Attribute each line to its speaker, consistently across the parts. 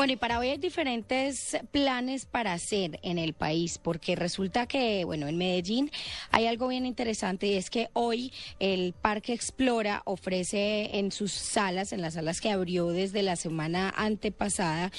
Speaker 1: Bueno, y para hoy hay diferentes planes para hacer en el país, porque resulta que, bueno, en Medellín hay algo bien interesante y es que hoy el Parque Explora ofrece en sus salas, en las salas que abrió desde la semana antepasada,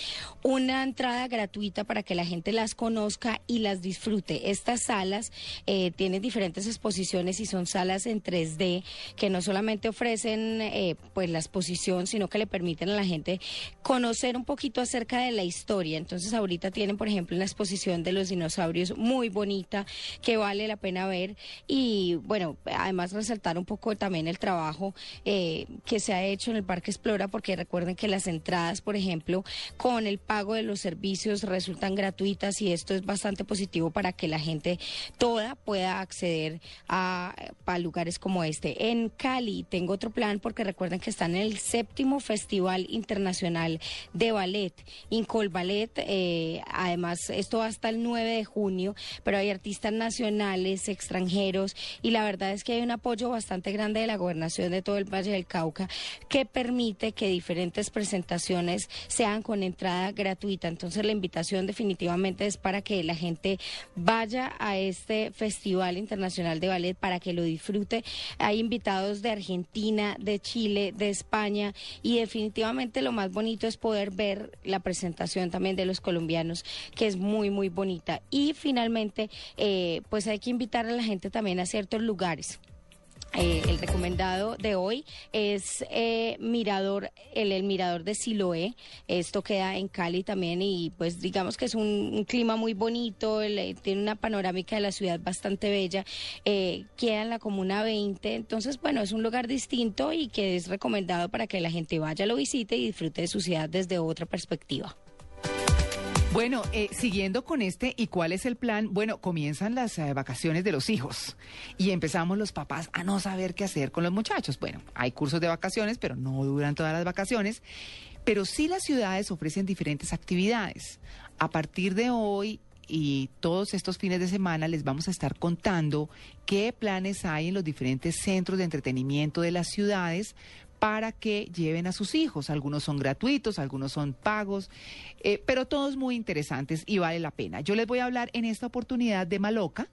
Speaker 1: una entrada gratuita para que la gente las conozca y las disfrute. Estas salas eh, tienen diferentes exposiciones y son salas en 3D que no solamente ofrecen eh, pues la exposición, sino que le permiten a la gente conocer un poquito de la historia. Entonces ahorita tienen, por ejemplo, una exposición de los dinosaurios muy bonita que vale la pena ver y bueno, además resaltar un poco también el trabajo eh, que se ha hecho en el Parque Explora porque recuerden que las entradas, por ejemplo, con el pago de los servicios resultan gratuitas y esto es bastante positivo para que la gente toda pueda acceder a, a lugares como este. En Cali tengo otro plan porque recuerden que están en el séptimo Festival Internacional de Ballet Incol Ballet. Eh, además, esto hasta el 9 de junio, pero hay artistas nacionales, extranjeros, y la verdad es que hay un apoyo bastante grande de la gobernación de todo el Valle del Cauca que permite que diferentes presentaciones sean con entrada gratuita. Entonces, la invitación definitivamente es para que la gente vaya a este Festival Internacional de Ballet para que lo disfrute. Hay invitados de Argentina, de Chile, de España, y definitivamente lo más bonito es poder ver la presentación también de los colombianos, que es muy, muy bonita. Y finalmente, eh, pues hay que invitar a la gente también a ciertos lugares. Eh, el recomendado de hoy es eh, Mirador, el, el, Mirador de Siloé. Esto queda en Cali también y pues digamos que es un, clima muy bonito, el, tiene una panorámica de la ciudad bastante bella. Eh, queda en la Comuna 20, entonces bueno, es un lugar distinto y que es recomendado para que la gente vaya, lo visite y disfrute de su ciudad desde otra perspectiva.
Speaker 2: Bueno, eh, siguiendo con este, ¿y cuál es el plan? Bueno, comienzan las eh, vacaciones de los hijos y empezamos los papás a no saber qué hacer con los muchachos. Bueno, hay cursos de vacaciones, pero no duran todas las vacaciones. Pero sí las ciudades ofrecen diferentes actividades. A partir de hoy y todos estos fines de semana les vamos a estar contando qué planes hay en los diferentes centros de entretenimiento de las ciudades para que lleven a sus hijos. Algunos son gratuitos, algunos son pagos, eh, pero todos muy interesantes y vale la pena. Yo les voy a hablar en esta oportunidad de Maloca,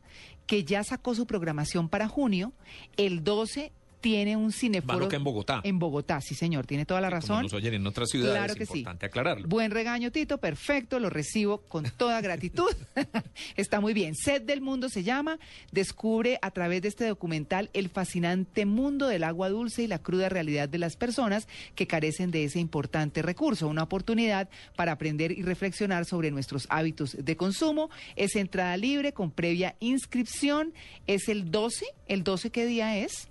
Speaker 2: que ya sacó su programación para junio. El 12 tiene un cineforo.
Speaker 3: Maloca en Bogotá.
Speaker 2: En Bogotá, sí, señor, tiene toda la razón.
Speaker 3: Como nos oyen en otras ciudades,
Speaker 2: claro que
Speaker 3: es importante
Speaker 2: sí.
Speaker 3: aclararlo.
Speaker 2: Buen regaño, Tito, perfecto, lo recibo con toda gratitud. Está muy bien. Sed del Mundo se llama. Descubre a través de este documental el fascinante mundo del agua dulce y la cruda realidad de las personas que carecen de ese importante recurso. Una oportunidad para aprender y reflexionar sobre nuestros hábitos de consumo. Es entrada libre con previa inscripción. Es el 12. ¿El 12 qué día es?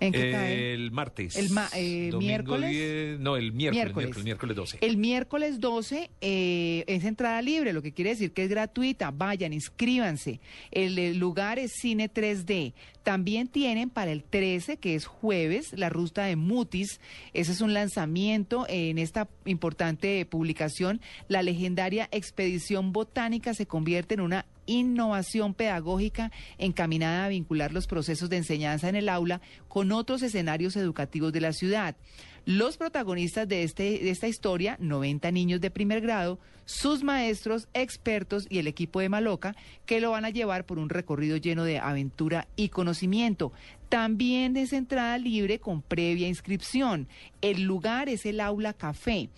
Speaker 3: ¿En qué cae? El martes.
Speaker 2: El ma eh, miércoles.
Speaker 3: 10, no, el miércoles, miércoles. miércoles, miércoles 12.
Speaker 2: El miércoles 12 eh, es entrada libre, lo que quiere decir que es gratuita. Vayan, inscríbanse. El, el, lugar es Cine 3D. También tienen para el 13, que es jueves, la ruta de Mutis. Ese es un lanzamiento en esta importante publicación. La legendaria expedición botánica se convierte en una innovación pedagógica encaminada a vincular los procesos de enseñanza en el aula con otros escenarios educativos de la ciudad. Los protagonistas de, este, de esta historia, 90 niños de primer grado, sus maestros, expertos y el equipo de Maloca, que lo van a llevar por un recorrido lleno de aventura y conocimiento. También es entrada libre con previa inscripción. El lugar es el aula café.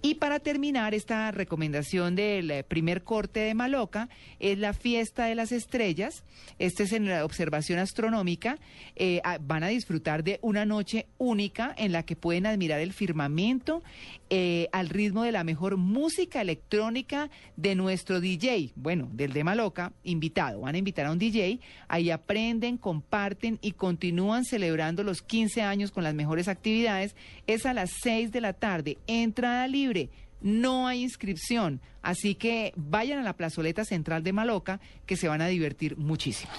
Speaker 2: Y para terminar esta recomendación del eh, primer corte de Maloca es la fiesta de las estrellas. Este es en la observación astronómica. Eh, van a disfrutar de una noche única en la que pueden admirar el firmamento eh, al ritmo de la mejor música electrónica de nuestro DJ, bueno, del de Maloca, invitado. Van a invitar a un DJ, ahí aprenden, comparten y continúan celebrando los 15 años con las mejores actividades. Es a las 6 de la tarde, entrada No hay inscripción, así que vayan a la plazoleta central de Maloca que se van a divertir muchísimo.